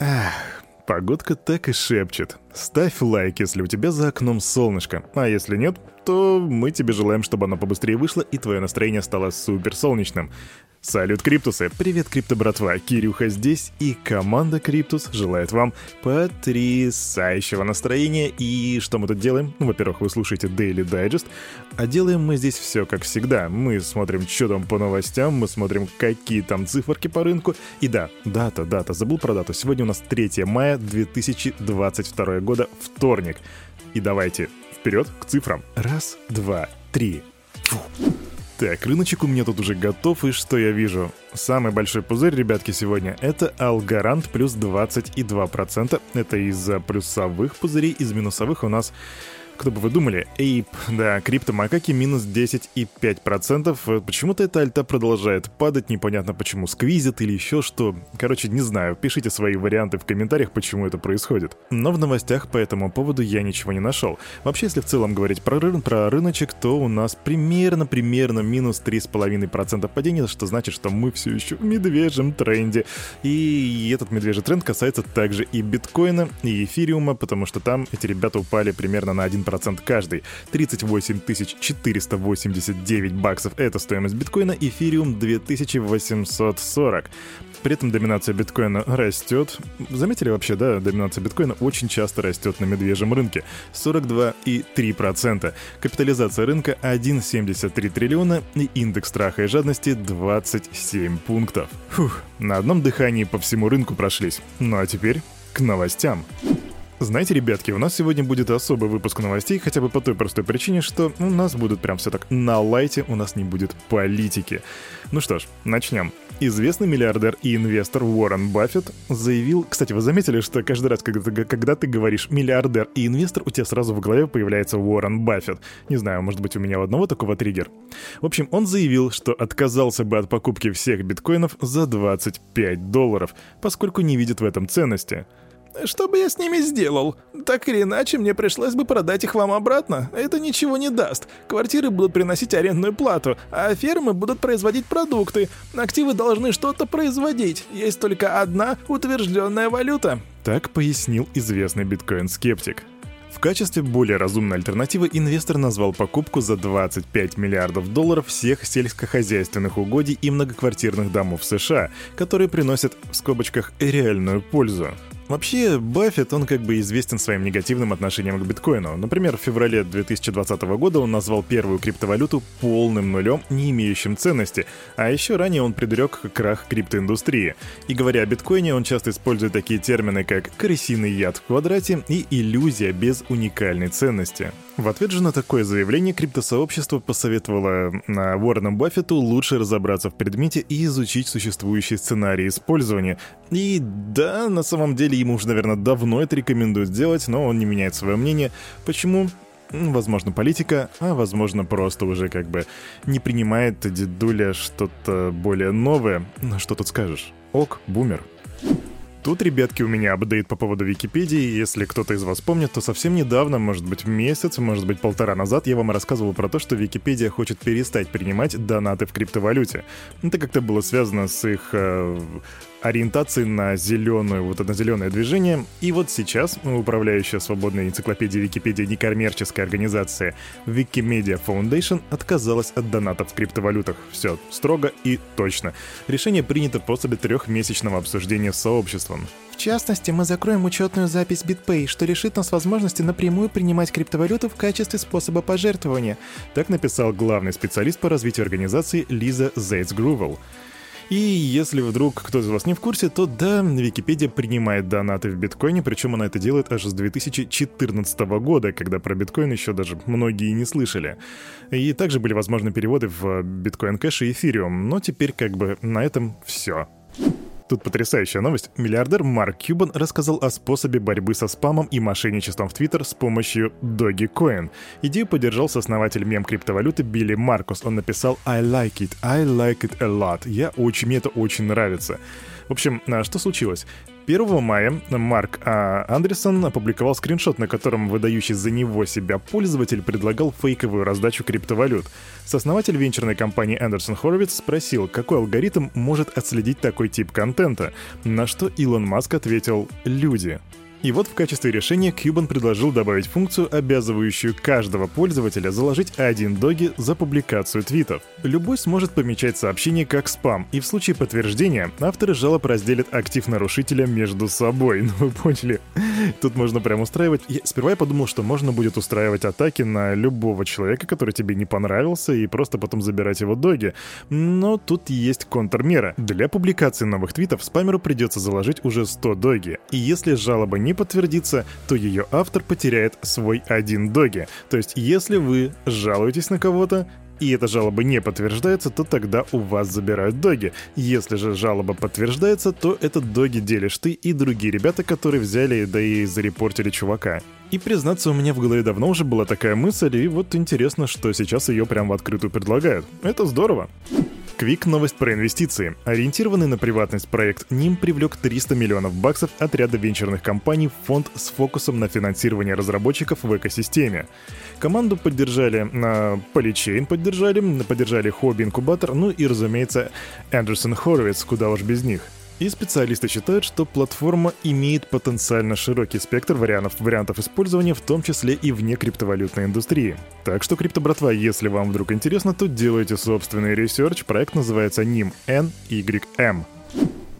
Эх, погодка так и шепчет. Ставь лайк, если у тебя за окном солнышко. А если нет, то мы тебе желаем, чтобы оно побыстрее вышло и твое настроение стало супер солнечным. Салют, Криптусы! Привет, Крипто братва! Кирюха здесь, и команда Криптус желает вам потрясающего настроения. И что мы тут делаем? Ну, во-первых, вы слушаете Daily Digest, а делаем мы здесь все как всегда. Мы смотрим, что там по новостям, мы смотрим, какие там циферки по рынку. И да, дата, дата, забыл про дату. Сегодня у нас 3 мая 2022 года, вторник. И давайте вперед к цифрам. Раз, два, три. Фу. Так, рыночек у меня тут уже готов, и что я вижу? Самый большой пузырь, ребятки, сегодня это Алгарант плюс 22%. Это из-за плюсовых пузырей, из минусовых у нас кто бы вы думали? Ape, да, криптомакаки минус 10,5%. Почему-то эта альта продолжает падать, непонятно почему, сквизит или еще что. Короче, не знаю, пишите свои варианты в комментариях, почему это происходит. Но в новостях по этому поводу я ничего не нашел. Вообще, если в целом говорить про, рын про рыночек, то у нас примерно-примерно минус 3,5% падения, что значит, что мы все еще в медвежьем тренде. И этот медвежий тренд касается также и биткоина, и эфириума, потому что там эти ребята упали примерно на 1% 1% каждый. 38 489 баксов — это стоимость биткоина, эфириум 2840. При этом доминация биткоина растет. Заметили вообще, да, доминация биткоина очень часто растет на медвежьем рынке. 42,3%. Капитализация рынка 1,73 триллиона и индекс страха и жадности 27 пунктов. Фух, на одном дыхании по всему рынку прошлись. Ну а теперь к новостям. Знаете, ребятки, у нас сегодня будет особый выпуск новостей, хотя бы по той простой причине, что у нас будут прям все так на лайте, у нас не будет политики. Ну что ж, начнем. Известный миллиардер и инвестор Уоррен Баффет заявил... Кстати, вы заметили, что каждый раз, когда ты, когда ты говоришь «миллиардер» и «инвестор», у тебя сразу в голове появляется Уоррен Баффет. Не знаю, может быть, у меня у одного такого триггер. В общем, он заявил, что отказался бы от покупки всех биткоинов за 25 долларов, поскольку не видит в этом ценности. Что бы я с ними сделал? Так или иначе, мне пришлось бы продать их вам обратно. Это ничего не даст. Квартиры будут приносить арендную плату, а фермы будут производить продукты. Активы должны что-то производить. Есть только одна утвержденная валюта. Так пояснил известный биткоин-скептик. В качестве более разумной альтернативы инвестор назвал покупку за 25 миллиардов долларов всех сельскохозяйственных угодий и многоквартирных домов США, которые приносят, в скобочках, реальную пользу. Вообще, Баффет, он как бы известен своим негативным отношением к биткоину. Например, в феврале 2020 года он назвал первую криптовалюту полным нулем, не имеющим ценности, а еще ранее он предрек крах криптоиндустрии. И говоря о биткоине, он часто использует такие термины, как «крысиный яд в квадрате» и «иллюзия без уникальной ценности». В ответ же на такое заявление криптосообщество посоветовало на Уоррену Баффету лучше разобраться в предмете и изучить существующие сценарии использования. И да, на самом деле ему уже, наверное, давно это рекомендуют сделать, но он не меняет свое мнение. Почему? Возможно, политика, а возможно, просто уже как бы не принимает дедуля что-то более новое. Что тут скажешь? Ок, бумер. Тут, ребятки, у меня апдейт по поводу Википедии. Если кто-то из вас помнит, то совсем недавно, может быть месяц, может быть полтора назад, я вам рассказывал про то, что Википедия хочет перестать принимать донаты в криптовалюте. Это как-то было связано с их э, ориентации на зеленую, вот это зеленое движение. И вот сейчас управляющая свободной энциклопедией Википедии некоммерческая организация Wikimedia Foundation отказалась от донатов в криптовалютах. Все строго и точно. Решение принято после трехмесячного обсуждения с сообществом. В частности, мы закроем учетную запись BitPay, что лишит нас возможности напрямую принимать криптовалюту в качестве способа пожертвования. Так написал главный специалист по развитию организации Лиза Зейтс-Грувел. И если вдруг кто из вас не в курсе, то да, Википедия принимает донаты в биткоине, причем она это делает аж с 2014 года, когда про биткоин еще даже многие не слышали. И также были возможны переводы в биткоин кэш и эфириум, но теперь как бы на этом все. Тут потрясающая новость. Миллиардер Марк Кьюбан рассказал о способе борьбы со спамом и мошенничеством в Твиттер с помощью Dogecoin. Идею поддержал сооснователь мем-криптовалюты Билли Маркус. Он написал «I like it, I like it a lot». Я очень, мне это очень нравится. В общем, а что случилось? 1 мая Марк А. Андерсон опубликовал скриншот, на котором выдающий за него себя пользователь предлагал фейковую раздачу криптовалют. Сооснователь венчурной компании Андерсон Хоровиц спросил, какой алгоритм может отследить такой тип контента, на что Илон Маск ответил «люди». И вот в качестве решения Cuban предложил добавить функцию, обязывающую каждого пользователя заложить один доги за публикацию твитов. Любой сможет помечать сообщение как спам, и в случае подтверждения авторы жалоб разделят актив нарушителя между собой. Ну вы поняли? Тут можно прям устраивать... Я, сперва я подумал, что можно будет устраивать атаки на любого человека, который тебе не понравился, и просто потом забирать его доги. Но тут есть контрмера. Для публикации новых твитов спамеру придется заложить уже 100 доги. И если жалоба не подтвердится, то ее автор потеряет свой один доги. То есть если вы жалуетесь на кого-то, и эта жалоба не подтверждается, то тогда у вас забирают доги. Если же жалоба подтверждается, то этот доги делишь ты и другие ребята, которые взяли, да и зарепортили чувака. И признаться, у меня в голове давно уже была такая мысль, и вот интересно, что сейчас ее прям в открытую предлагают. Это здорово. Квик новость про инвестиции. Ориентированный на приватность проект NIM привлек 300 миллионов баксов от ряда венчурных компаний в фонд с фокусом на финансирование разработчиков в экосистеме. Команду поддержали на Polychain, поддержали, поддержали Хобби Инкубатор, ну и, разумеется, Андерсон Хоровиц, куда уж без них. И специалисты считают, что платформа имеет потенциально широкий спектр вариантов, вариантов использования, в том числе и вне криптовалютной индустрии. Так что, криптобратва, если вам вдруг интересно, то делайте собственный research. Проект называется NIM NYM.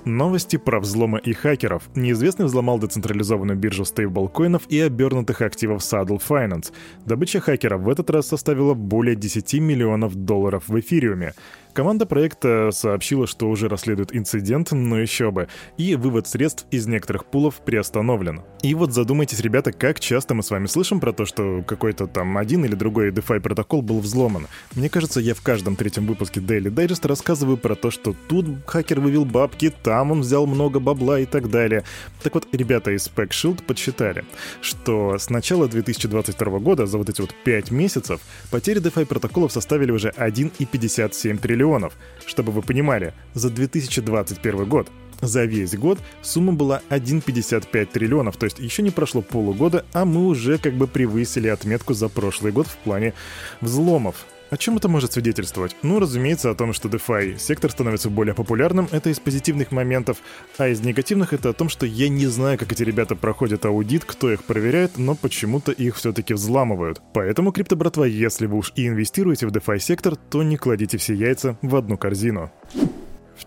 Новости про взломы и хакеров. Неизвестный взломал децентрализованную биржу стейблкоинов и обернутых активов Saddle Finance. Добыча хакера в этот раз составила более 10 миллионов долларов в эфириуме. Команда проекта сообщила, что уже расследует инцидент, но еще бы, и вывод средств из некоторых пулов приостановлен. И вот задумайтесь, ребята, как часто мы с вами слышим про то, что какой-то там один или другой DeFi протокол был взломан. Мне кажется, я в каждом третьем выпуске Daily Digest рассказываю про то, что тут хакер вывел бабки, там он взял много бабла и так далее. Так вот, ребята из Spec Shield подсчитали, что с начала 2022 года за вот эти вот 5 месяцев потери DeFi протоколов составили уже 1,57 триллиона миллионов. Чтобы вы понимали, за 2021 год за весь год сумма была 1,55 триллионов, то есть еще не прошло полугода, а мы уже как бы превысили отметку за прошлый год в плане взломов. О чем это может свидетельствовать? Ну, разумеется, о том, что DeFi сектор становится более популярным, это из позитивных моментов, а из негативных это о том, что я не знаю, как эти ребята проходят аудит, кто их проверяет, но почему-то их все-таки взламывают. Поэтому, крипто-братва, если вы уж и инвестируете в DeFi сектор, то не кладите все яйца в одну корзину.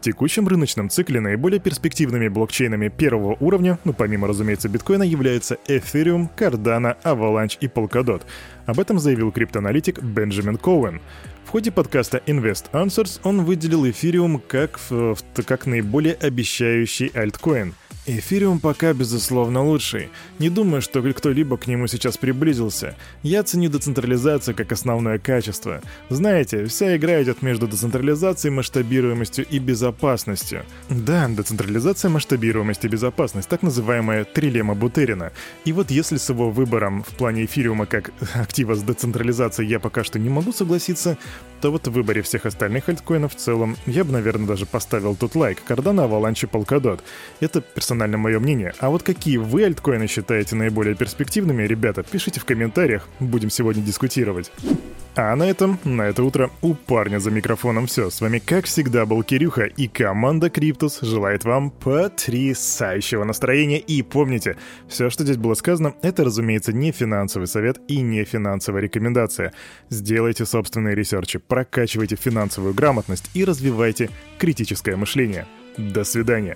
Текущем рыночном цикле наиболее перспективными блокчейнами первого уровня, ну помимо, разумеется, биткоина, являются Ethereum, Cardano, Avalanche и Polkadot. Об этом заявил криптоаналитик Бенджамин Коуэн. В ходе подкаста Invest Answers он выделил эфириум как, как наиболее обещающий альткоин. Эфириум пока, безусловно, лучший. Не думаю, что кто-либо к нему сейчас приблизился. Я ценю децентрализацию как основное качество. Знаете, вся игра идет между децентрализацией, масштабируемостью и безопасностью. Да, децентрализация, масштабируемость и безопасность, так называемая трилема Бутерина. И вот если с его выбором в плане эфириума как актива с децентрализацией я пока что не могу согласиться, то вот в выборе всех остальных альткоинов в целом я бы, наверное, даже поставил тут лайк. Cardano, Avalanche, Polkadot. Это персонально мое мнение. А вот какие вы альткоины считаете наиболее перспективными, ребята, пишите в комментариях. Будем сегодня дискутировать. А на этом, на это утро у парня за микрофоном все. С вами, как всегда, был Кирюха, и команда Криптус желает вам потрясающего настроения. И помните, все, что здесь было сказано, это, разумеется, не финансовый совет и не финансовая рекомендация. Сделайте собственные ресерчи, прокачивайте финансовую грамотность и развивайте критическое мышление. До свидания.